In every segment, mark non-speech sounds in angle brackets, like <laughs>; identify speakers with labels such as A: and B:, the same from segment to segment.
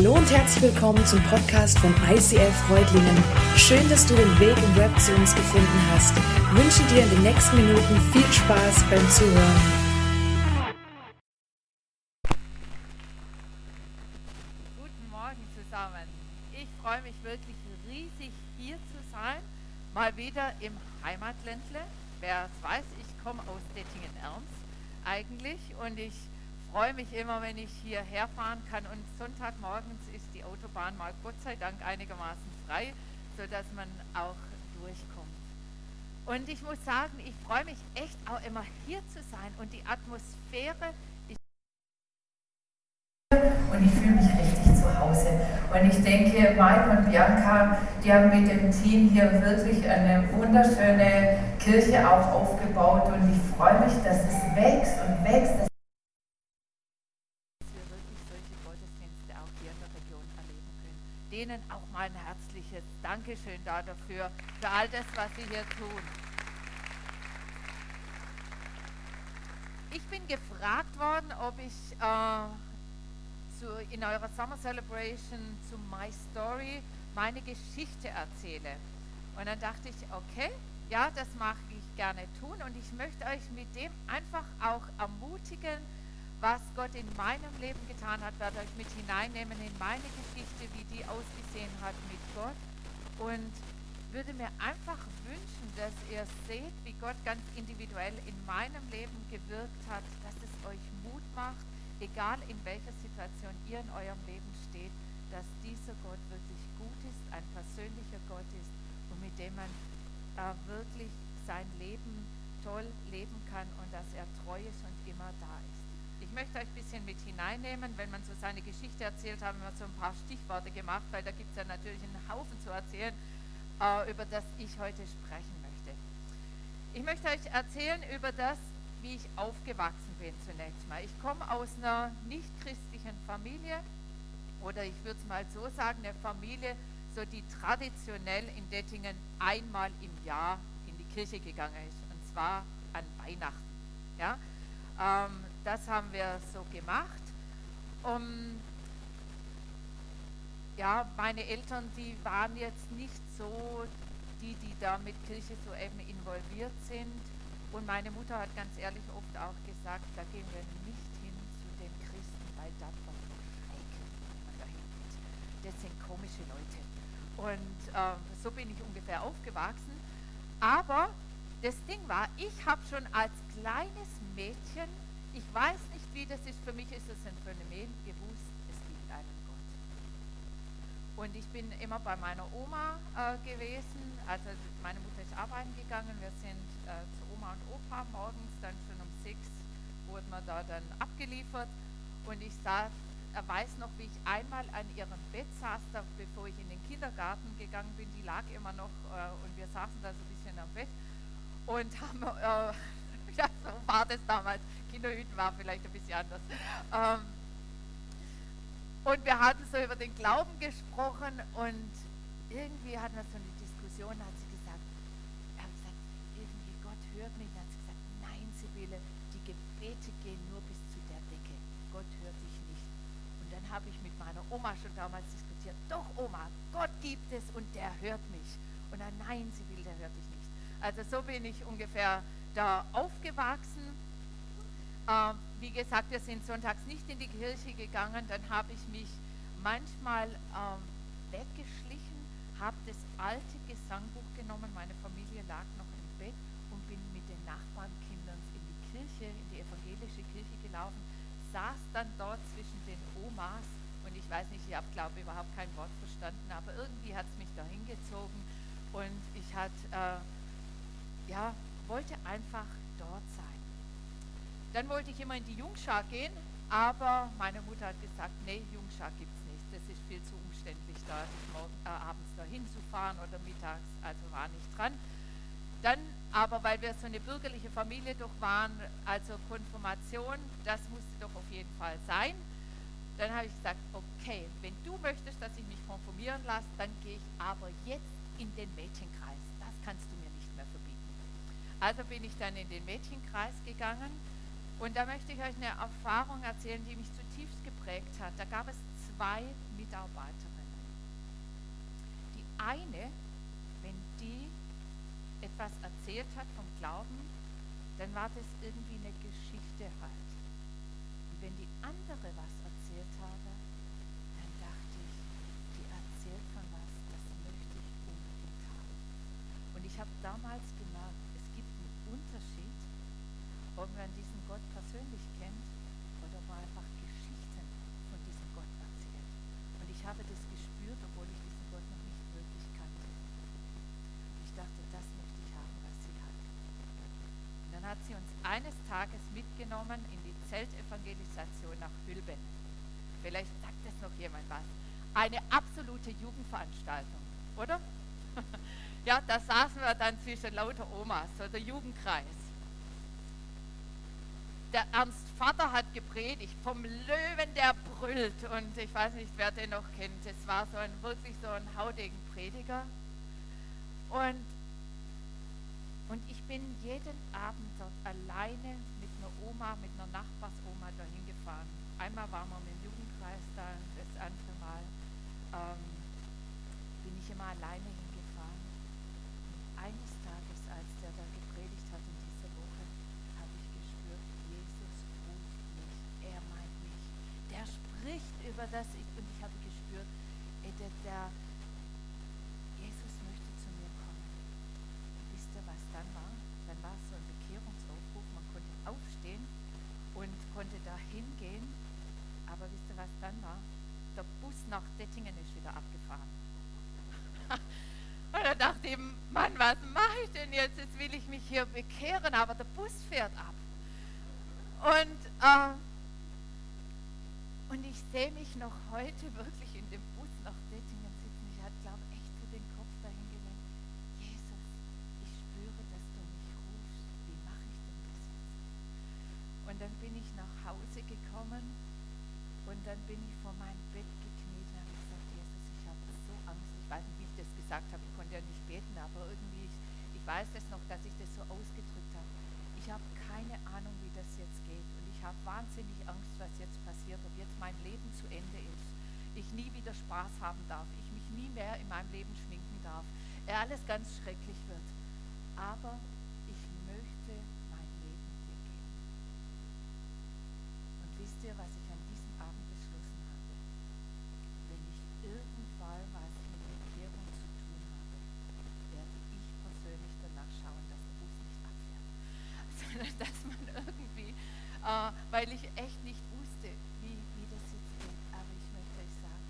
A: Hallo und herzlich willkommen zum Podcast von ICF Freudlingen. Schön, dass du den Weg im Web zu uns gefunden hast. Ich wünsche dir in den nächsten Minuten viel Spaß beim Zuhören.
B: Guten Morgen zusammen. Ich freue mich wirklich riesig hier zu sein. Mal wieder im Heimatländle. Wer weiß, ich komme aus Dettingen-Ernst eigentlich und ich freue mich immer, wenn ich hierher fahren kann. Und Sonntagmorgens ist die Autobahn mal Gott sei Dank einigermaßen frei, sodass man auch durchkommt. Und ich muss sagen, ich freue mich echt auch immer hier zu sein und die Atmosphäre ist
C: und ich fühle mich richtig zu Hause. Und ich denke, Mike und Bianca, die haben mit dem Team hier wirklich eine wunderschöne Kirche auch aufgebaut und ich freue mich, dass es wächst und wächst.
B: dass Denen auch mal ein herzliches Dankeschön da dafür, für all das, was sie hier tun. Ich bin gefragt worden, ob ich äh, zu, in eurer Summer Celebration zu My Story meine Geschichte erzähle. Und dann dachte ich, okay, ja, das mag ich gerne tun und ich möchte euch mit dem einfach auch ermutigen, was Gott in meinem Leben getan hat, werde euch mit hineinnehmen in meine Geschichte, wie die ausgesehen hat mit Gott und würde mir einfach wünschen, dass ihr seht, wie Gott ganz individuell in meinem Leben gewirkt hat, dass es euch Mut macht, egal in welcher Situation ihr in eurem Leben steht, dass dieser Gott wirklich gut ist, ein persönlicher Gott ist und mit dem man äh, wirklich sein Leben toll leben kann und dass er treu ist und immer da ist. Ich möchte euch ein bisschen mit hineinnehmen, wenn man so seine Geschichte erzählt, haben wir so ein paar Stichworte gemacht, weil da gibt es ja natürlich einen Haufen zu erzählen, äh, über das ich heute sprechen möchte. Ich möchte euch erzählen über das, wie ich aufgewachsen bin zunächst mal. Ich komme aus einer nicht-christlichen Familie oder ich würde es mal so sagen, eine Familie, so die traditionell in Dettingen einmal im Jahr in die Kirche gegangen ist und zwar an Weihnachten. Ja? Ähm, das haben wir so gemacht. Um, ja, meine Eltern, die waren jetzt nicht so die, die da mit Kirche so eben involviert sind. Und meine Mutter hat ganz ehrlich oft auch gesagt, da gehen wir nicht hin zu den Christen, weil das war so schräg. Das sind komische Leute. Und äh, so bin ich ungefähr aufgewachsen. Aber das Ding war, ich habe schon als kleines Mädchen, ich weiß nicht, wie das ist, für mich ist es ein Phänomen, gewusst, es gibt einen Gott. Und ich bin immer bei meiner Oma äh, gewesen. Also meine Mutter ist arbeiten gegangen. Wir sind äh, zu Oma und Opa morgens, dann schon um sechs wurden wir da dann abgeliefert. Und ich saß, er weiß noch, wie ich einmal an ihrem Bett saß, da, bevor ich in den Kindergarten gegangen bin. Die lag immer noch äh, und wir saßen da so ein bisschen am Bett und <laughs> haben, äh, ja, so war das damals. Kinderhüten war vielleicht ein bisschen anders. Ähm, und wir hatten so über den Glauben gesprochen und irgendwie hatten wir so eine Diskussion, hat sie gesagt, er hat gesagt, irgendwie Gott hört mich. Dann hat sie gesagt, nein, Sibylle, die Gebete gehen nur bis zu der Decke. Gott hört dich nicht. Und dann habe ich mit meiner Oma schon damals diskutiert, doch Oma, Gott gibt es und der hört mich. Und dann, nein, Sibylle, der hört dich nicht. Also so bin ich ungefähr da aufgewachsen. Ähm, wie gesagt, wir sind sonntags nicht in die Kirche gegangen. Dann habe ich mich manchmal ähm, weggeschlichen, habe das alte Gesangbuch genommen. Meine Familie lag noch im Bett und bin mit den Nachbarnkindern in die Kirche, in die evangelische Kirche gelaufen, saß dann dort zwischen den Omas und ich weiß nicht, ich habe glaube überhaupt kein Wort verstanden, aber irgendwie hat es mich da hingezogen und ich hatte, äh, ja, wollte einfach dort sein. Dann wollte ich immer in die Jungschar gehen, aber meine Mutter hat gesagt, nee, Jungschar gibt es nicht. Das ist viel zu umständlich, da morgen, äh, abends dahin zu fahren oder mittags, also war nicht dran. Dann aber, weil wir so eine bürgerliche Familie doch waren, also Konfirmation, das musste doch auf jeden Fall sein. Dann habe ich gesagt, okay, wenn du möchtest, dass ich mich konfirmieren lasse, dann gehe ich aber jetzt in den Mädchenkreis. Das kannst du mir nicht mehr verbieten. Also bin ich dann in den Mädchenkreis gegangen und da möchte ich euch eine Erfahrung erzählen, die mich zutiefst geprägt hat. Da gab es zwei Mitarbeiterinnen. Die eine, wenn die etwas erzählt hat vom Glauben, dann war das irgendwie eine Geschichte halt. Und wenn die andere was erzählt habe, dann dachte ich, die erzählt von was, das möchte ich unbedingt haben. Und ich habe damals gemerkt, es gibt einen Unterschied, ob man diesen Gott persönlich kennt oder ob man einfach Geschichten von diesem Gott erzählt. Und ich habe das gespürt, obwohl ich diesen Gott noch nicht wirklich kannte. Ich dachte, das möchte ich haben, was sie hat. Und dann hat sie uns eines Tages mitgenommen in die Zeltevangelisation nach Hülben. Vielleicht sagt das noch jemand was. Eine absolute Jugendveranstaltung, oder? <laughs> ja, da saßen wir dann zwischen lauter Omas, so der Jugendkreis. Der Ernst Vater hat gepredigt vom Löwen, der brüllt. Und ich weiß nicht, wer den noch kennt. Es war so ein wirklich so ein hautigen Prediger. Und, und ich bin jeden Abend dort alleine mit einer Oma, mit einer Nachbarsoma dahin gefahren. Einmal waren wir mit dem Jugendkreis da, das andere Mal ähm, bin ich immer alleine hingefahren. Und eines Tages, als der da gepredigt hat in dieser Woche, habe ich gespürt, Jesus ruft mich, er meint mich. Der spricht über das ich, Mann, was mache ich denn jetzt? Jetzt will ich mich hier bekehren, aber der Bus fährt ab. Und, äh, und ich sehe mich noch heute wirklich in dem Bus nach Dettingen sitzen. Ich hatte, glaube echt so den Kopf dahin gelenkt. Jesus, ich spüre, dass du mich rufst. Wie mache ich denn das jetzt? Und dann bin ich nach Hause gekommen und dann bin ich vor meinem alles ganz schrecklich wird. Aber ich möchte mein Leben dir geben. Und wisst ihr, was ich an diesem Abend beschlossen habe? Wenn ich irgendwann was mit Bekehrung zu tun habe, werde ich persönlich danach schauen, dass der Bus nicht abfährt. <laughs> Sondern dass man irgendwie, äh, weil ich echt nicht wusste, wie, wie das jetzt geht. Aber ich möchte euch sagen,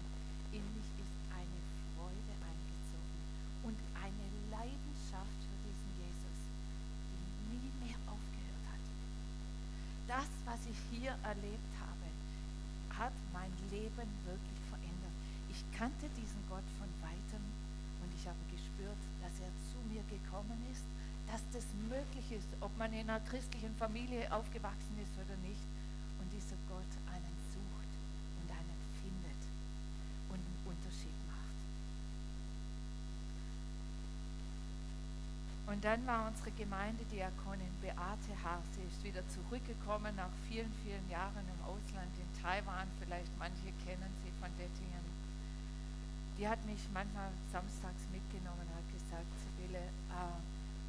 B: in mich ist eine Freude eingezogen und eine Leidenschaft für diesen Jesus, die nie mehr aufgehört hat. Das, was ich hier erlebt habe, hat mein Leben wirklich verändert. Ich kannte diesen Gott von weitem und ich habe gespürt, dass er zu mir gekommen ist, dass das möglich ist, ob man in einer christlichen Familie aufgewachsen ist oder nicht. Und dieser Gott einen sucht und einen findet und einen Unterschied macht. Und dann war unsere Gemeindediakonin Beate Haar, sie ist wieder zurückgekommen nach vielen, vielen Jahren im Ausland in Taiwan. Vielleicht manche kennen sie von Dettingen. Die hat mich manchmal samstags mitgenommen und hat gesagt, Sibylle, äh,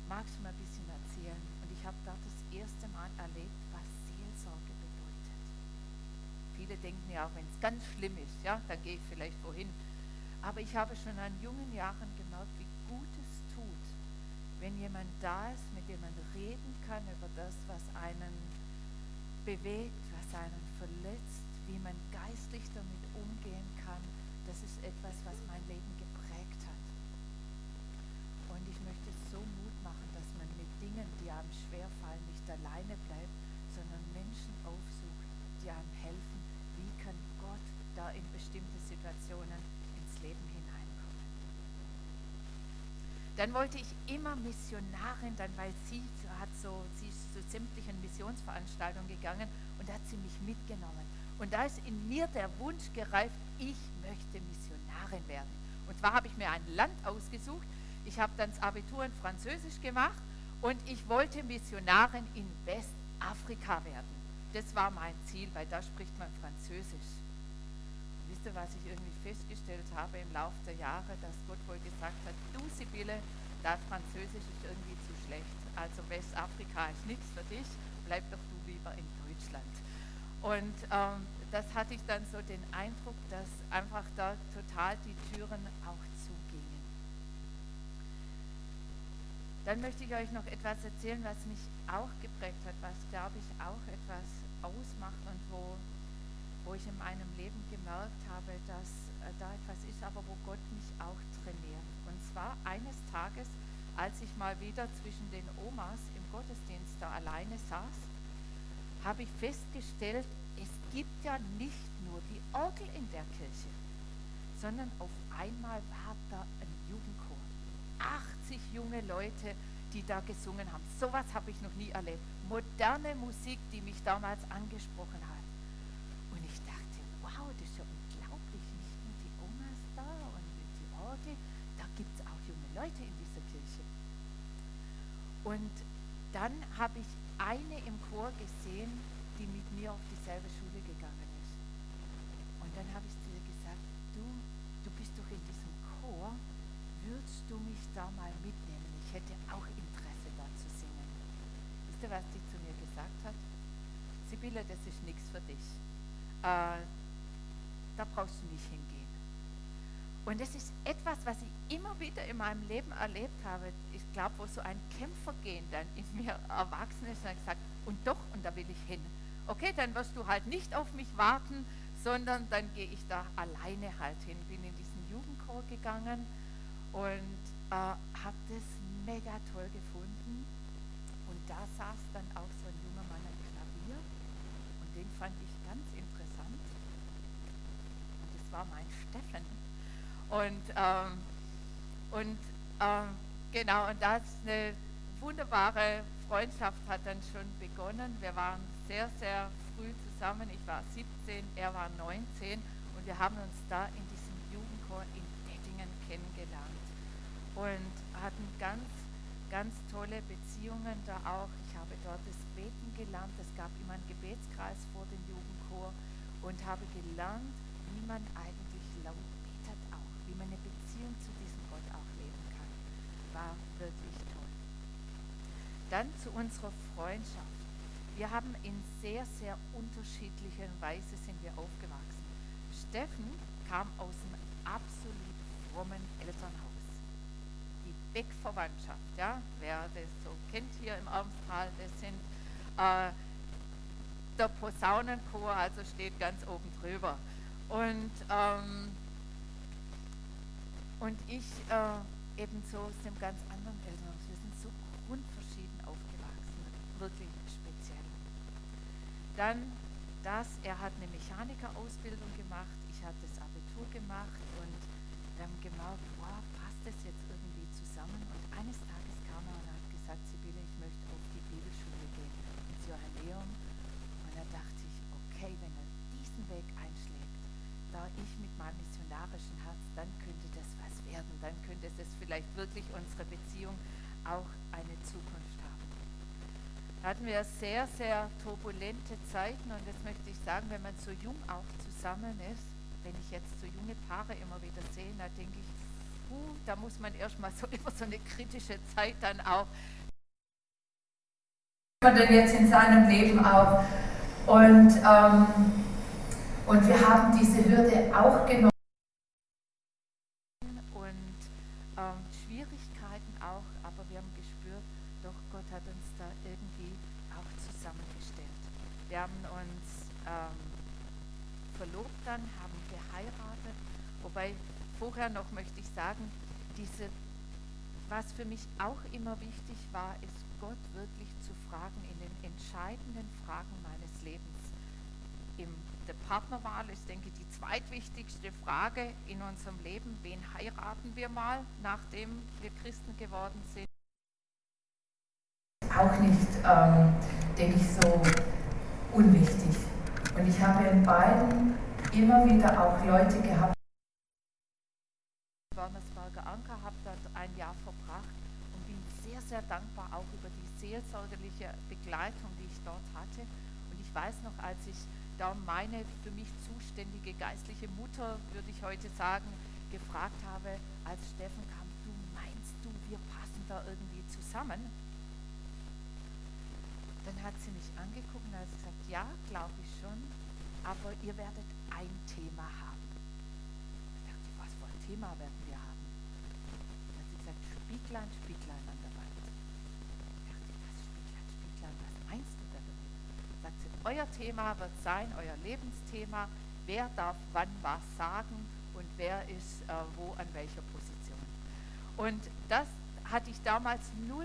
B: magst du mir ein bisschen erzählen? Und ich habe dort das erste Mal erlebt, was Seelsorge bedeutet. Viele denken ja auch, wenn es ganz schlimm ist, ja, dann gehe ich vielleicht wohin. Aber ich habe schon an jungen Jahren gemerkt, wie gut es tut, wenn jemand da ist, mit dem man reden kann über das, was einen bewegt, was einen verletzt, wie man geistlich damit umgehen kann. Das ist etwas, was mein Leben geprägt hat. Und ich möchte so Mut machen, dass man mit Dingen, die einem schwerfallen, Dann wollte ich immer Missionarin, dann weil sie hat so, sie ist zu sämtlichen Missionsveranstaltungen gegangen und da hat sie mich mitgenommen. Und da ist in mir der Wunsch gereift, ich möchte Missionarin werden. Und zwar habe ich mir ein Land ausgesucht. Ich habe dann das Abitur in Französisch gemacht und ich wollte Missionarin in Westafrika werden. Das war mein Ziel, weil da spricht man Französisch. Ihr, was ich irgendwie festgestellt habe im Laufe der Jahre, dass Gott wohl gesagt hat, du Sibylle, dein Französisch ist irgendwie zu schlecht. Also Westafrika ist nichts für dich, bleib doch du lieber in Deutschland. Und ähm, das hatte ich dann so den Eindruck, dass einfach da total die Türen auch zugingen. Dann möchte ich euch noch etwas erzählen, was mich auch geprägt hat, was glaube ich auch etwas ausmacht und wo, wo ich in meinem Leben gemerkt habe, dass äh, da etwas ist, aber wo Gott mich auch trainiert. Und zwar eines Tages, als ich mal wieder zwischen den Omas im Gottesdienst da alleine saß, habe ich festgestellt, es gibt ja nicht nur die Orgel in der Kirche, sondern auf einmal war da ein Jugendchor. 80 junge Leute, die da gesungen haben. Sowas habe ich noch nie erlebt. Moderne Musik, die mich damals angesprochen hat. Leute in dieser Kirche. Und dann habe ich eine im Chor gesehen, die mit mir auf dieselbe Schule gegangen ist. Und dann habe ich zu ihr gesagt, du, du bist doch in diesem Chor, würdest du mich da mal mitnehmen? Ich hätte auch Interesse da zu singen. Wisst ihr, was die zu mir gesagt hat? Sibylle, das ist nichts für dich. Äh, da brauchst du nicht hingehen. Und das ist etwas, was ich immer wieder in meinem Leben erlebt habe. Ich glaube, wo so ein Kämpfergehen dann in <laughs> mir erwachsen ist und gesagt, und doch, und da will ich hin. Okay, dann wirst du halt nicht auf mich warten, sondern dann gehe ich da alleine halt hin. Bin in diesen Jugendchor gegangen und äh, habe das mega toll gefunden. Und da saß dann auch so ein junger Mann am Klavier und den fand ich ganz interessant. Und das war mein Steffen. Und, ähm, und ähm, genau, und das eine wunderbare Freundschaft hat dann schon begonnen. Wir waren sehr, sehr früh zusammen. Ich war 17, er war 19 und wir haben uns da in diesem Jugendchor in Dettingen kennengelernt und hatten ganz, ganz tolle Beziehungen da auch. Ich habe dort das Beten gelernt. Es gab immer einen Gebetskreis vor dem Jugendchor und habe gelernt, wie man eigentlich laut betet auch, wie man eine Beziehung zu diesem Gott auch leben kann. War wirklich toll. Dann zu unserer Freundschaft. Wir haben in sehr, sehr unterschiedlichen Weise sind wir aufgewachsen. Steffen kam aus einem absolut frommen Elternhaus. Beckverwandtschaft. Ja? Wer das so kennt hier im Armstal, das sind äh, der Posaunenchor, also steht ganz oben drüber. Und, ähm, und ich äh, ebenso aus dem ganz anderen Elternhaus. Wir sind so grundverschieden aufgewachsen, wirklich speziell. Dann das, er hat eine Mechanikerausbildung gemacht, ich habe das Abitur gemacht und haben gemerkt, wow, passt das jetzt irgendwie zusammen und eines Tages kam er und hat gesagt, Sibylle, ich möchte auf die Bibelschule gehen, ins Johanneum. Und da dachte ich, okay, wenn er diesen Weg einschlägt, da ich mit meinem missionarischen Herz, dann könnte das was werden, dann könnte das vielleicht wirklich unsere Beziehung auch eine Zukunft haben. Da hatten wir sehr, sehr turbulente Zeiten und das möchte ich sagen, wenn man so jung auch zusammen ist, wenn ich jetzt so junge Paare immer wieder sehe, da denke ich, puh, da muss man erstmal so <laughs> immer so eine kritische Zeit dann auch.
C: Man denn jetzt in seinem Leben auch. Und, ähm, und wir haben diese Hürde auch genommen.
B: Und ähm, Schwierigkeiten auch, aber wir haben gespürt, doch Gott hat uns da irgendwie auch zusammengestellt. Wir haben uns ähm, verlobt dann, haben geheiratet, wobei vorher noch möchte ich sagen, diese, was für mich auch immer wichtig war, ist Gott wirklich zu fragen in den entscheidenden Fragen meines Lebens. In der Partnerwahl ist, denke ich, die zweitwichtigste Frage in unserem Leben. Wen heiraten wir mal, nachdem wir Christen geworden sind?
C: Auch nicht, ähm, denke ich, so unwichtig. Und ich habe in beiden immer wieder auch Leute gehabt,
B: Anker, habe dort ein Jahr verbracht und bin sehr, sehr dankbar auch über die seelsorgerliche Begleitung, die ich dort hatte. Und ich weiß noch, als ich da meine für mich zuständige geistliche Mutter, würde ich heute sagen, gefragt habe, als Steffen kam, du meinst du, wir passen da irgendwie zusammen? Dann hat sie mich angeguckt und hat gesagt, ja, glaube ich schon, aber ihr werdet ein Thema haben. Ich dachte, was für ein Thema werden wir haben? Dann hat sie gesagt, Spieglein, Spieglein an der Wand. Dachte, was Spieglein, Spieglein, was meinst du damit? Sagt sie, euer Thema wird sein, euer Lebensthema, wer darf wann was sagen und wer ist äh, wo an welcher Position. Und das hatte ich damals 0,0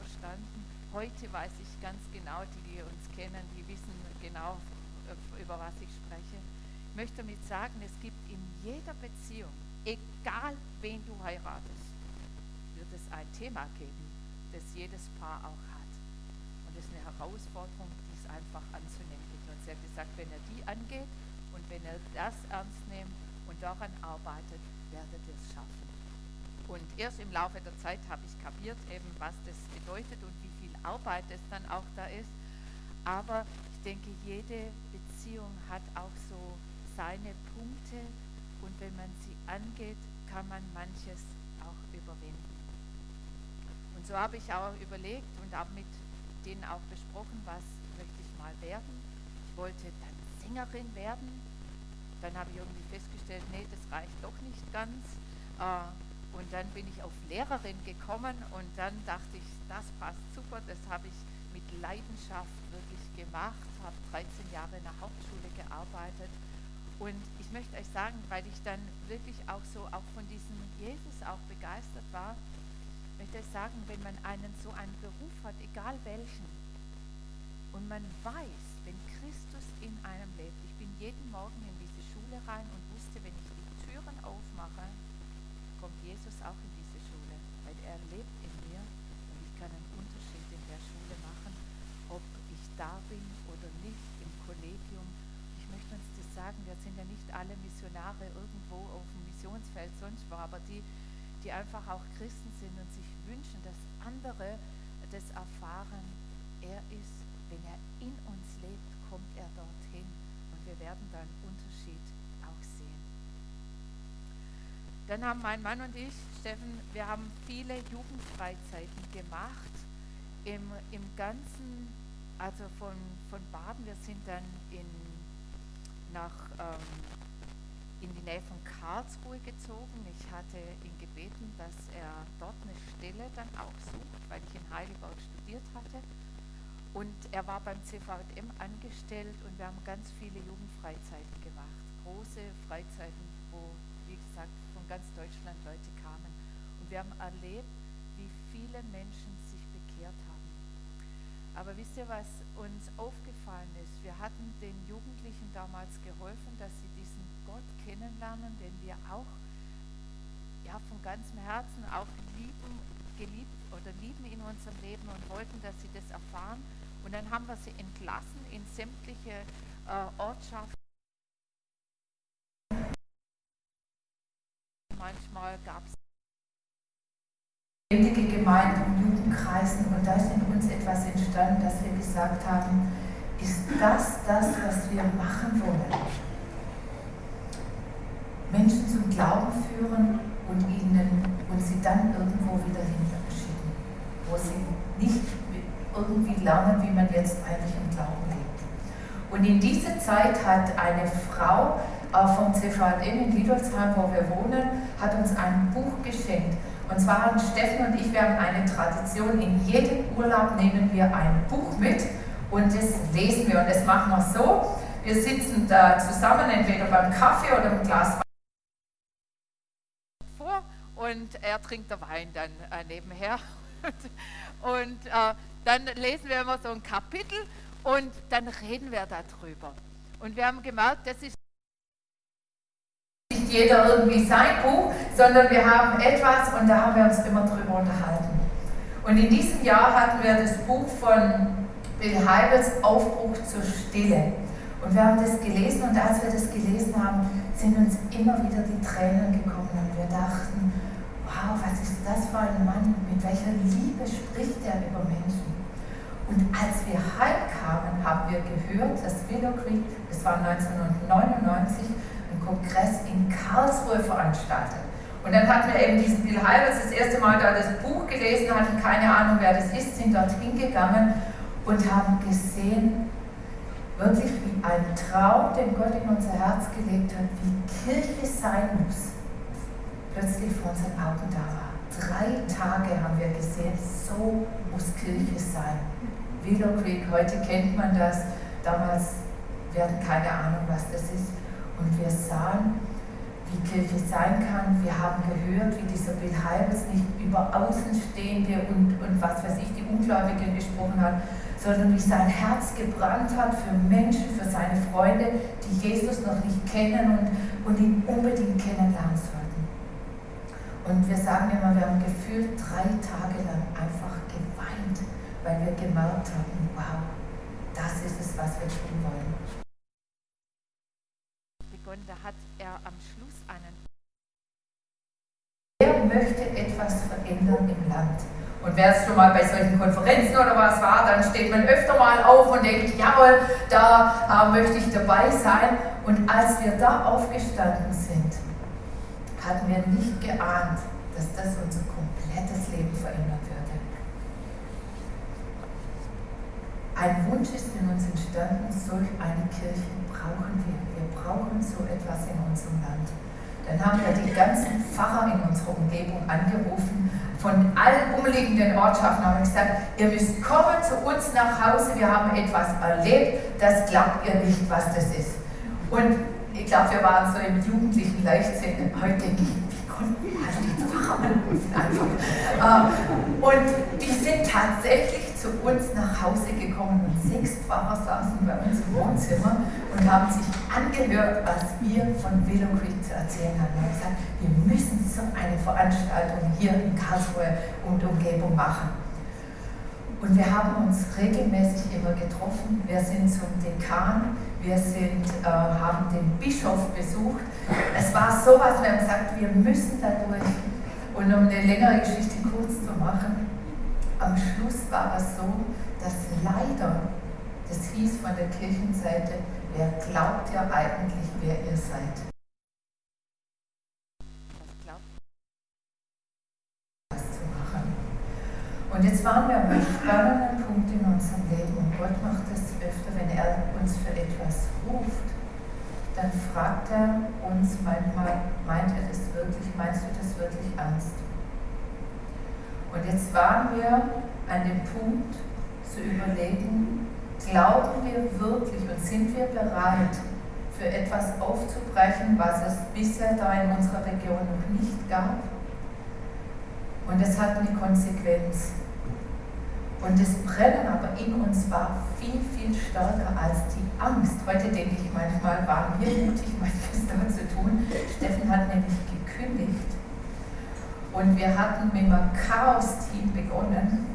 B: verstanden. Heute weiß ich ganz genau, die, die uns kennen, die wissen genau, äh, über was ich spreche. Ich möchte damit sagen, es gibt in jeder Beziehung, egal wen du heiratest, wird es ein Thema geben, das jedes Paar auch hat. Und das ist eine Herausforderung, die es einfach anzunehmen. Und sie hat gesagt, wenn er die angeht und wenn er das ernst nimmt und daran arbeitet, werdet ihr es schaffen. Und erst im Laufe der Zeit habe ich kapiert, eben, was das bedeutet und wie viel Arbeit es dann auch da ist. Aber ich denke, jede Beziehung hat auch so seine Punkte und wenn man sie angeht, kann man manches auch überwinden. Und so habe ich auch überlegt und habe mit denen auch besprochen, was möchte ich mal werden. Ich wollte dann Sängerin werden. Dann habe ich irgendwie festgestellt, nee, das reicht doch nicht ganz. Äh, und dann bin ich auf Lehrerin gekommen und dann dachte ich, das passt super, das habe ich mit Leidenschaft wirklich gemacht, habe 13 Jahre in der Hauptschule gearbeitet. Und ich möchte euch sagen, weil ich dann wirklich auch so auch von diesem Jesus auch begeistert war, möchte sagen, wenn man einen so einen Beruf hat, egal welchen, und man weiß, wenn Christus in einem lebt, ich bin jeden Morgen in diese Schule rein und wusste, wenn ich die Türen aufmache, kommt Jesus auch in diese Schule, weil er lebt in mir und ich kann einen Unterschied in der Schule machen, ob ich da bin oder nicht im Kollegium. Ich möchte uns das sagen, wir sind ja nicht alle Missionare irgendwo auf dem Missionsfeld sonst wo, aber die, die einfach auch Christen wünschen, dass andere das erfahren. Er ist, wenn er in uns lebt, kommt er dorthin und wir werden da einen Unterschied auch sehen. Dann haben mein Mann und ich, Steffen, wir haben viele Jugendfreizeiten gemacht im, im ganzen, also von, von Baden, wir sind dann in, nach, ähm, in die Nähe von Karlsruhe gezogen. Ich hatte ihn gebeten, dass er dort eine Stelle dann auch sucht, weil ich in Heidelberg studiert hatte. Und er war beim CVM angestellt und wir haben ganz viele Jugendfreizeiten gemacht. Große Freizeiten, wo, wie gesagt, von ganz Deutschland Leute kamen. Und wir haben erlebt, wie viele Menschen sich bekehrt haben. Aber wisst ihr, was uns aufgefallen ist? Wir hatten den Jugendlichen damals geholfen, dass sie diesen Gott kennenlernen, den wir auch ja, von ganzem Herzen auch lieben, geliebt oder lieben in unserem Leben und wollten, dass sie das erfahren. Und dann haben wir sie entlassen in sämtliche äh, Ortschaften. Manchmal gab es
C: lebendige Gemeinden Jugendkreisen und da ist in uns etwas entstanden, dass wir gesagt haben, ist das das, was wir machen wollen? Menschen zum Glauben führen und ihnen und sie dann irgendwo wieder hinschicken, wo sie nicht irgendwie lernen, wie man jetzt eigentlich im Glauben lebt. Und in dieser Zeit hat eine Frau äh, vom CVM in Lidolsheim, wo wir wohnen, hat uns ein Buch geschenkt. Und zwar haben Steffen und ich, wir haben eine Tradition, in jedem Urlaub nehmen wir ein Buch mit und das lesen wir. Und das machen wir so, wir sitzen da zusammen, entweder beim Kaffee oder im Glas
B: und er trinkt der Wein dann äh, nebenher. <laughs> und äh, dann lesen wir immer so ein Kapitel und dann reden wir darüber. Und wir haben gemerkt, das ist
C: nicht jeder irgendwie sein Buch, sondern wir haben etwas und da haben wir uns immer drüber unterhalten. Und in diesem Jahr hatten wir das Buch von Bill Heibels Aufbruch zur Stille. Und wir haben das gelesen und als wir das gelesen haben, sind uns immer wieder die Tränen gekommen und wir dachten, wow, was ist das für ein Mann, mit welcher Liebe spricht er über Menschen.
B: Und als wir heimkamen, haben wir gehört, dass Willow Creek, das war 1999, einen Kongress in Karlsruhe veranstaltet. Und dann hatten wir eben diesen Bill Hybels das erste Mal da das Buch gelesen, hatten keine Ahnung, wer das ist, sind dort hingegangen und haben gesehen, wirklich wie ein Traum, den Gott in unser Herz gelegt hat, wie Kirche sein muss, plötzlich vor unseren Augen da war. Drei Tage haben wir gesehen, so muss Kirche sein. Willow Creek, heute kennt man das, damals, wir hatten keine Ahnung, was das ist. Und wir sahen, wie Kirche sein kann. Wir haben gehört, wie dieser Bill Heibels nicht über Außenstehende und, und was weiß ich, die Ungläubigen gesprochen hat, sondern wie sein Herz gebrannt hat für Menschen, für seine Freunde, die Jesus noch nicht kennen und, und ihn unbedingt kennenlernen sollten. Und wir sagen immer, wir haben gefühlt drei Tage lang einfach geweint, weil wir gemerkt haben, wow, das ist es, was wir tun wollen.
D: Begonnen, da hat er am Schluss einen.
B: Er möchte etwas verändern im Land. Und wer es schon mal bei solchen Konferenzen oder was war, dann steht man öfter mal auf und denkt, jawohl, da äh, möchte ich dabei sein. Und als wir da aufgestanden sind, hatten wir nicht geahnt, dass das unser komplettes Leben verändern würde. Ein Wunsch ist in uns entstanden, solch eine Kirche brauchen wir. Wir brauchen so etwas in unserem Land. Dann haben wir die ganzen Pfarrer in unserer Umgebung angerufen, von allen umliegenden Ortschaften haben gesagt, ihr müsst kommen zu uns nach Hause, wir haben etwas erlebt, das glaubt ihr nicht, was das ist. Und ich glaube, wir waren so im jugendlichen Leichtsinn. Heute wie konnten wir also die Pfarrer anrufen einfach. Äh, und die sind tatsächlich zu uns nach Hause gekommen und sechs Pfarrer saßen bei uns im Wohnzimmer und haben sich angehört, was wir von Willow Creek zu erzählen hatten. Und haben gesagt, wir müssen so eine Veranstaltung hier in Karlsruhe und Umgebung machen. Und wir haben uns regelmäßig immer getroffen. Wir sind zum Dekan, wir sind, äh, haben den Bischof besucht. Es war sowas, wir haben gesagt, wir müssen da durch. Und um eine längere Geschichte kurz zu machen, am Schluss war es so, dass leider, das hieß von der Kirchenseite, wer glaubt ihr eigentlich, wer ihr seid? Was. Und jetzt waren wir einem spannenden Punkt in unserem Leben und Gott macht er uns für etwas ruft, dann fragt er uns manchmal, meint er das wirklich, meinst du das wirklich ernst? Und jetzt waren wir an dem Punkt zu überlegen, glauben wir wirklich und sind wir bereit, für etwas aufzubrechen, was es bisher da in unserer Region noch nicht gab? Und es hat eine Konsequenz. Und das Brennen aber in uns war viel, viel stärker als die Angst. Heute denke ich manchmal, waren wir mutig, <laughs> manches da zu tun. Steffen hat nämlich gekündigt und wir hatten mit einem Chaos-Team begonnen,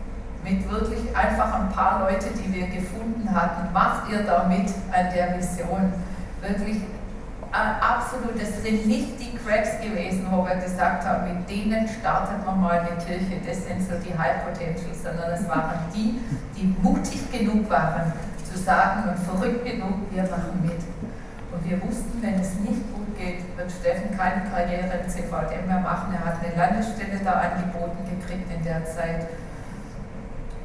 B: mit wirklich einfach ein paar Leute, die wir gefunden hatten. Macht ihr da mit an der Vision? Wirklich absolut, das sind nicht die Cracks gewesen, wo wir gesagt haben, mit denen startet man mal eine Kirche, das sind so die High Potentials, sondern es waren die, die mutig genug waren, zu sagen und verrückt genug, wir machen mit. Und wir wussten, wenn es nicht gut geht, wird Steffen keine Karriere im CVM mehr machen. Er hat eine Landesstelle da angeboten gekriegt in der Zeit.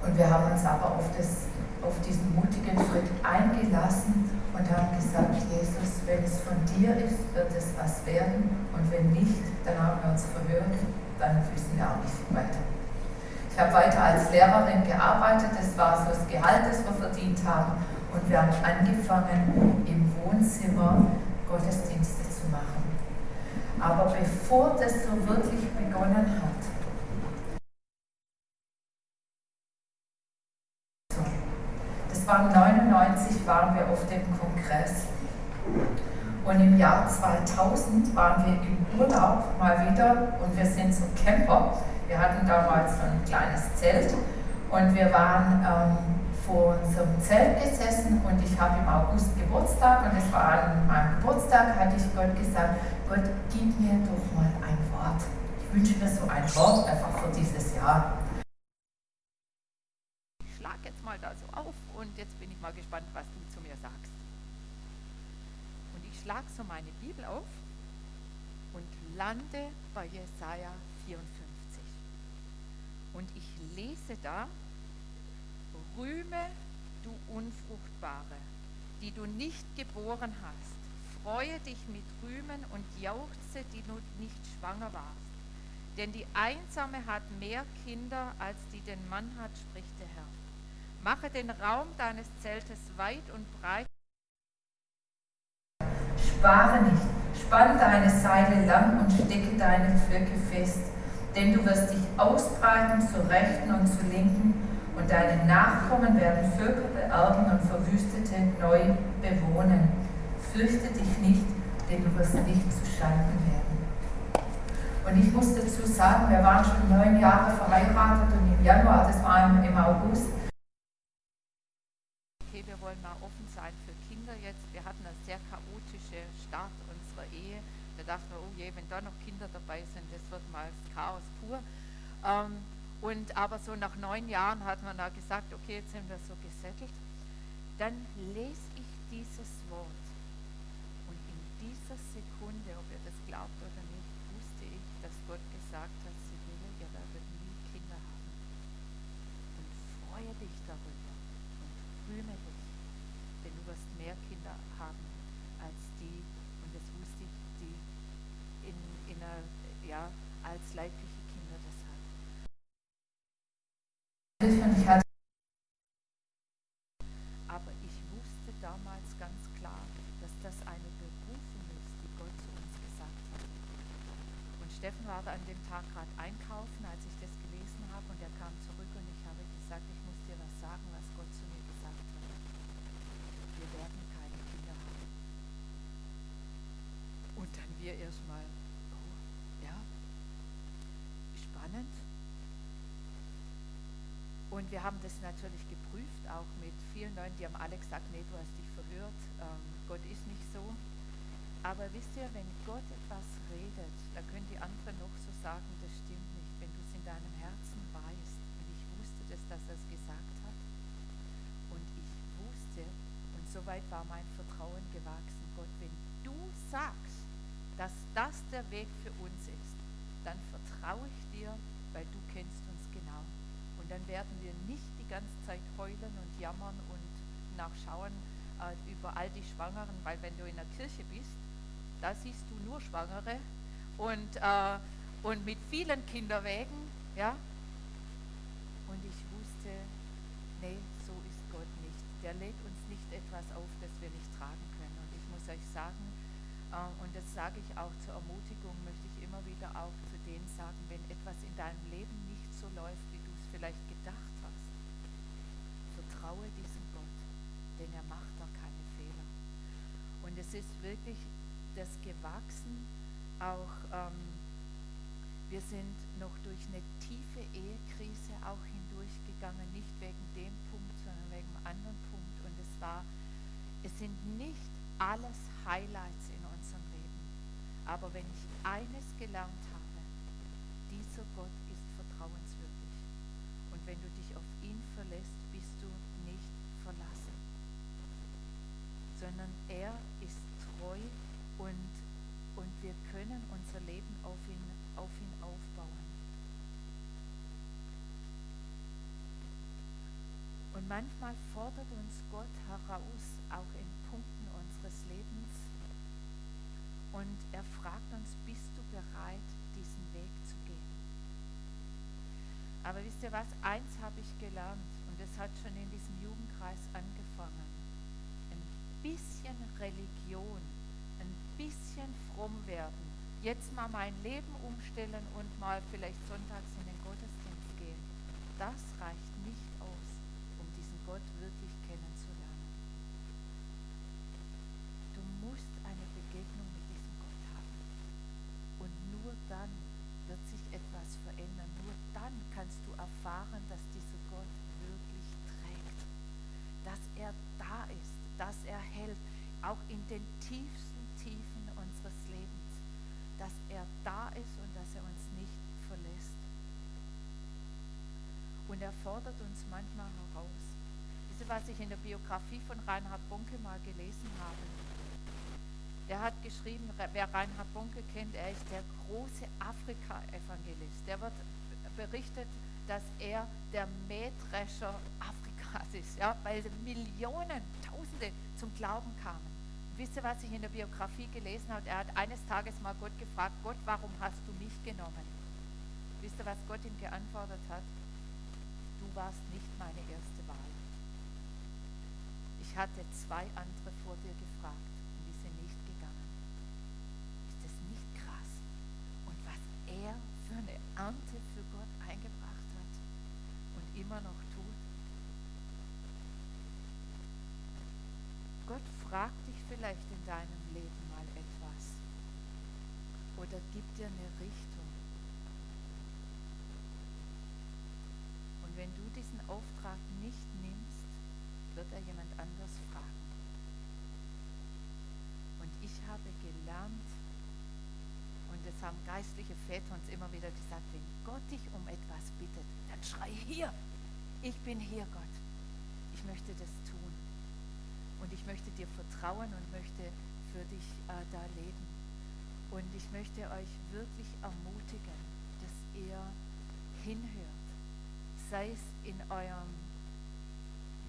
B: Und wir haben uns aber auf, das, auf diesen mutigen Schritt eingelassen und haben gesagt, Jesus, wenn es von dir ist, wird es was werden. Und wenn nicht, dann haben wir uns verhört, dann wissen wir auch nicht weiter. Ich habe weiter als Lehrerin gearbeitet, das war so das Gehalt, das wir verdient haben. Und wir haben angefangen, im Wohnzimmer Gottesdienste zu machen. Aber bevor das so wirklich begonnen hat, das war 99, waren wir auf dem Kongress. Und im Jahr 2000 waren wir im Urlaub mal wieder und wir sind so Camper. Wir hatten damals so ein kleines Zelt und wir waren ähm, vor unserem Zelt gesessen und ich habe im August Geburtstag und es war an meinem Geburtstag, hatte ich Gott gesagt, Gott, gib mir doch mal ein Wort. Ich wünsche mir so ein Wort einfach für dieses Jahr.
D: Ich schlag jetzt mal
B: da so auf mal gespannt, was du zu mir sagst. Und ich schlage so meine Bibel auf und lande bei Jesaja 54. Und ich lese da, rühme du Unfruchtbare, die du nicht geboren hast. Freue dich mit Rühmen und jauchze, die du nicht schwanger warst. Denn die Einsame hat mehr Kinder, als die den Mann hat, spricht der Herr. Mache den Raum deines Zeltes weit und breit.
C: Spare nicht, spann deine Seile lang und stecke deine Pflöcke fest, denn du wirst dich ausbreiten zur Rechten und zur Linken, und deine Nachkommen werden Völker beerben und Verwüstete neu bewohnen. Fürchte dich nicht, denn du wirst nicht zu Schanden werden. Und ich muss dazu sagen, wir waren schon neun Jahre verheiratet und im Januar, das war im August.
B: Sehr chaotische Start unserer Ehe. Da dachten wir, oh je, wenn da noch Kinder dabei sind, das wird mal Chaos pur. Ähm, und aber so nach neun Jahren hat man da gesagt, okay, jetzt sind wir so gesettelt. Dann lese ich dieses Wort. Aber ich wusste damals ganz klar, dass das eine Berufung ist, die Gott zu uns gesagt hat. Und Steffen war an dem Tag gerade einkaufen, als ich das gelesen habe, und er kam zurück und ich habe gesagt, ich muss dir was sagen, was Gott zu mir gesagt hat. Wir werden keine Kinder haben. Und dann wir erstmal, oh, ja, spannend und wir haben das natürlich geprüft, auch mit vielen Leuten, die haben alle gesagt, nee, du hast dich verhört, ähm, Gott ist nicht so. Aber wisst ihr, wenn Gott etwas redet, da können die anderen noch so sagen, das stimmt nicht, wenn du es in deinem Herzen weißt. Und ich wusste das, dass er es gesagt hat. Und ich wusste, und soweit war mein Vertrauen gewachsen, Gott, wenn du sagst, dass das der Weg für uns ist, dann vertraue ich dir, weil du kennst uns genau dann werden wir nicht die ganze Zeit heulen und jammern und nachschauen äh, über all die Schwangeren, weil wenn du in der Kirche bist, da siehst du nur Schwangere und, äh, und mit vielen Kinderwegen, ja. Und ich wusste, nee, so ist Gott nicht. Der lädt uns nicht etwas auf, das wir nicht tragen können. Und ich muss euch sagen, äh, und das sage ich auch zur Ermutigung, möchte ich immer wieder auch zu denen sagen, wenn etwas in deinem Leben nicht so läuft, wie vielleicht gedacht hast. Vertraue diesem Gott, denn er macht da keine Fehler. Und es ist wirklich das Gewachsen, auch ähm, wir sind noch durch eine tiefe Ehekrise auch hindurchgegangen, nicht wegen dem Punkt, sondern wegen einem anderen Punkt. Und es war, es sind nicht alles Highlights in unserem Leben. Aber wenn ich eines gelernt habe, dieser Gott ist vertrauenswürdig wenn du dich auf ihn verlässt, bist du nicht verlassen, sondern er ist treu und, und wir können unser Leben auf ihn, auf ihn aufbauen. Und manchmal fordert uns Gott heraus, auch in Punkten unseres Lebens. Und er fragt uns, bist du bereit, diesen Weg zu gehen? Aber wisst ihr was? Eins habe ich gelernt und es hat schon in diesem Jugendkreis angefangen. Ein bisschen Religion, ein bisschen fromm werden, jetzt mal mein Leben umstellen und mal vielleicht sonntags in den Gottesdienst gehen. Das reicht Und er fordert uns manchmal heraus.
E: Wisst ihr, was ich in der Biografie von Reinhard Bonke mal gelesen habe? Der hat geschrieben, wer Reinhard Bonke kennt, er ist der große Afrika-Evangelist. Der wird berichtet, dass er der Mähdrescher Afrikas ist, ja, weil Millionen, Tausende zum Glauben kamen. Und wisst ihr, was ich in der Biografie gelesen habe? Er hat eines Tages mal Gott gefragt, Gott, warum hast du mich genommen? Wisst ihr, was Gott ihm geantwortet hat? Warst nicht meine erste Wahl. Ich hatte zwei andere vor dir gefragt und die sind nicht gegangen. Ist das nicht krass? Und was er für eine Ernte für Gott eingebracht hat und immer noch tut? Gott fragt dich vielleicht in deinem Leben mal etwas oder gibt dir eine Richtung. Und wenn du diesen Auftrag nicht nimmst, wird er jemand anders fragen. Und ich habe gelernt, und das haben geistliche Väter uns immer wieder gesagt, wenn Gott dich um etwas bittet, dann schrei hier, ich bin hier, Gott. Ich möchte das tun. Und ich möchte dir vertrauen und möchte für dich äh, da leben. Und ich möchte euch wirklich ermutigen, dass ihr hinhört, sei es in eurem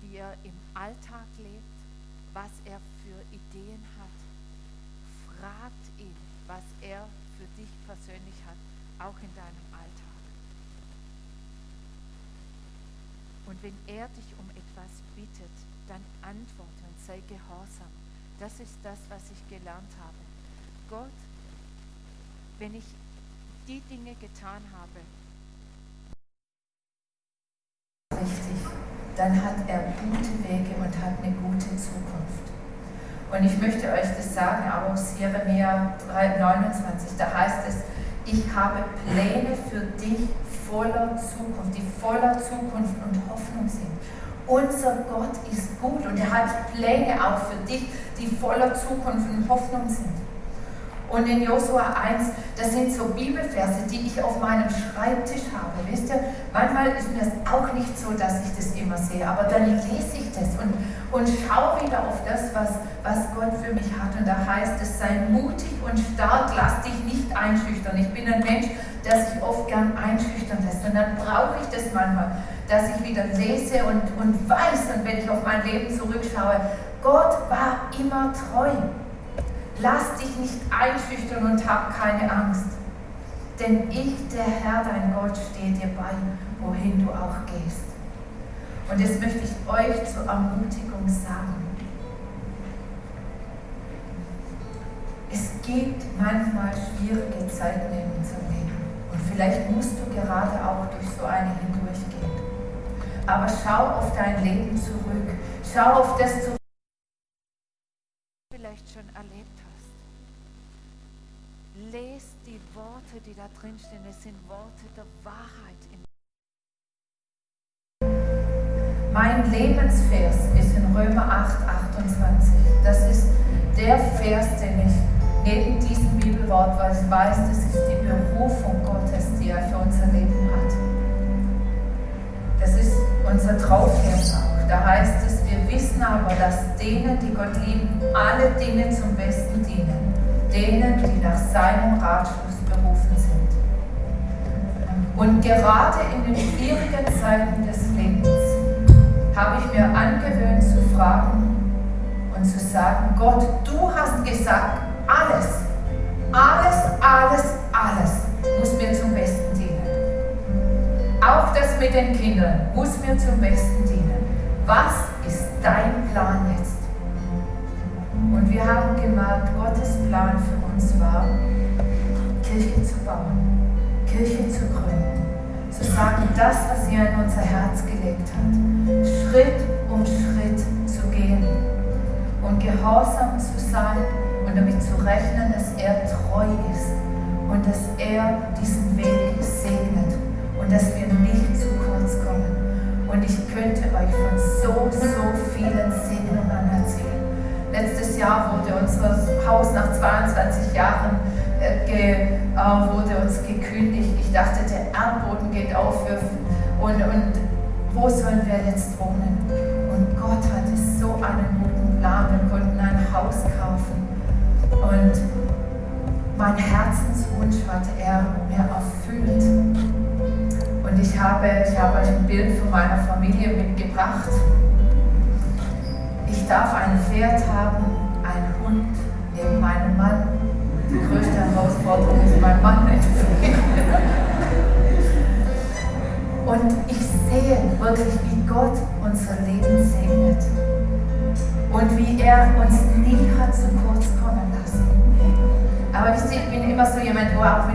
E: wie er im Alltag lebt, was er für Ideen hat. Fragt ihn, was er für dich persönlich hat, auch in deinem Alltag. Und wenn er dich um etwas bittet, dann antworte und sei gehorsam. Das ist das, was ich gelernt habe. Gott, wenn ich die Dinge getan habe,
B: dann hat er gute Wege und hat eine gute Zukunft. Und ich möchte euch das sagen, auch aus Jeremia 29, da heißt es, ich habe Pläne für dich voller Zukunft, die voller Zukunft und Hoffnung sind. Unser Gott ist gut und er hat Pläne auch für dich, die voller Zukunft und Hoffnung sind. Und in Josua 1, das sind so Bibelverse, die ich auf meinem Schreibtisch habe. Wisst ihr, manchmal ist mir es auch nicht so, dass ich das immer sehe, aber dann lese ich das und, und schaue wieder auf das, was, was Gott für mich hat. Und da heißt es, sei mutig und stark, lass dich nicht einschüchtern. Ich bin ein Mensch, der sich oft gern einschüchtern lässt. Und dann brauche ich das manchmal, dass ich wieder lese und, und weiß, und wenn ich auf mein Leben zurückschaue, Gott war immer treu. Lass dich nicht einschüchtern und hab keine Angst. Denn ich, der Herr, dein Gott, stehe dir bei, wohin du auch gehst. Und jetzt möchte ich euch zur Ermutigung sagen. Es gibt manchmal schwierige Zeiten in unserem Leben. Und vielleicht musst du gerade auch durch so eine hindurchgehen. Aber schau auf dein Leben zurück. Schau auf das zurück.
E: Vielleicht schon erlebt lest die Worte, die da drin stehen. Es sind Worte der Wahrheit.
B: mein Lebensvers ist in Römer 8, 28. Das ist der Vers, den ich neben diesem Bibelwort weiß, das ist die Berufung Gottes, die er für unser Leben hat. Das ist unser Trauvers auch. Da heißt es, wir wissen aber, dass denen, die Gott lieben, alle Dinge zum Besten dienen denen, die nach seinem Ratschluss berufen sind. Und gerade in den schwierigen Zeiten des Lebens habe ich mir angewöhnt zu fragen und zu sagen, Gott, du hast gesagt, alles, alles, alles, alles muss mir zum Besten dienen. Auch das mit den Kindern muss mir zum Besten dienen. Was ist dein Plan jetzt? Und wir haben gemerkt, Gottes Plan für uns war, Kirche zu bauen, Kirche zu gründen, zu sagen, das, was er in unser Herz gelegt hat, Schritt um Schritt zu gehen und gehorsam zu sein und damit zu rechnen, dass er treu ist und dass er diesen Weg segnet und dass wir nicht könnte euch von so, so vielen Segnungen erzählen. Letztes Jahr wurde unser Haus nach 22 Jahren äh, ge, äh, wurde uns gekündigt. Ich dachte, der Erdboden geht auf und, und wo sollen wir jetzt wohnen? Und Gott hatte so einen guten Plan. Wir konnten ein Haus kaufen. Und mein Herzenswunsch hat er mir erfüllt. Und ich habe, ich habe euch ein Bild von meiner Familie mitgebracht. Ich darf ein Pferd haben, einen Hund neben meinem Mann. Die größte Herausforderung ist mein Mann nicht. Und ich sehe wirklich, wie Gott unser Leben segnet. Und wie er uns nie hat zu kurz kommen lassen. Aber ich bin immer so jemand, wo auch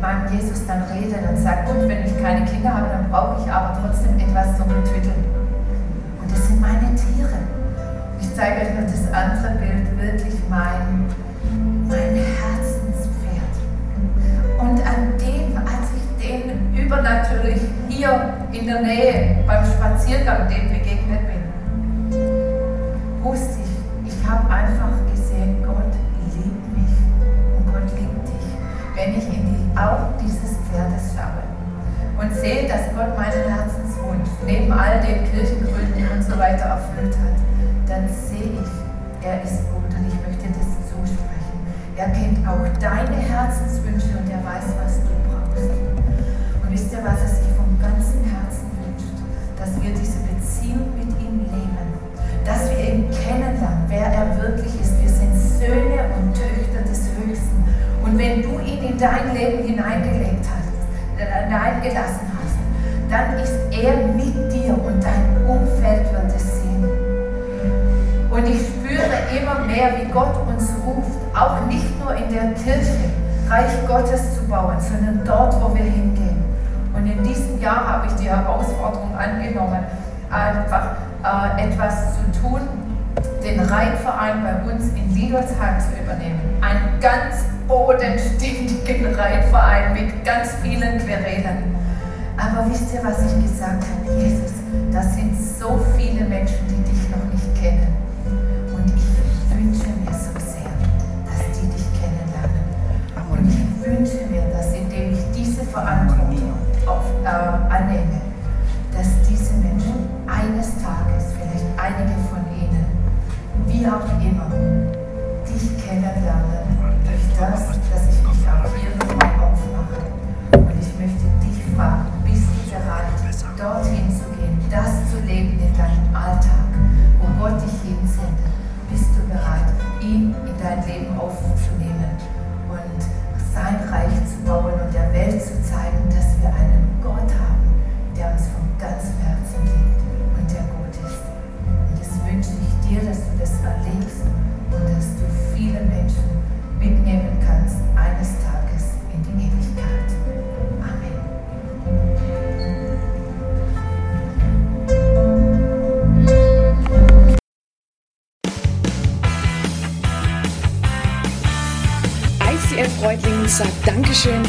B: meinem Jesus dann redet und sagt, gut, wenn ich keine Kinder habe, dann brauche ich aber trotzdem etwas zum Betütteln. Und das sind meine Tiere. Ich zeige euch noch das andere Bild, wirklich mein, mein Herzenspferd. Und an dem, als ich den übernatürlich hier in der Nähe beim Spaziergang dem begegnet bin, wusste ich, ich habe einfach Augen dieses Pferdes schaue und sehe, dass Gott meinen Herzenswunsch neben all den Kirchengründen und so weiter erfüllt hat dann sehe ich, er ist gut und ich möchte das zusprechen. Er kennt auch deine Herzenswünsche und er weiß, was du brauchst. Und wisst ihr, was er sich vom ganzen Herzen wünscht? Dass wir diese Beziehung mit ihm leben. Dass wir ihn kennenlernen, wer er wirklich ist. Wir sind Söhne und Töchter des Höchsten. Und wenn du ihn in dein Leben hineingelegt hast, äh, hineingelassen hast, dann ist er mit dir und dein Umfeld wird es und ich spüre immer mehr, wie Gott uns ruft, auch nicht nur in der Kirche Reich Gottes zu bauen, sondern dort, wo wir hingehen. Und in diesem Jahr habe ich die Herausforderung angenommen, einfach äh, etwas zu tun, den Reitverein bei uns in Liedolsheim zu übernehmen. Einen ganz bodenständigen Reitverein mit ganz vielen Querelen. Aber wisst ihr, was ich gesagt habe? Jesus, das sind so viele Menschen, die dich noch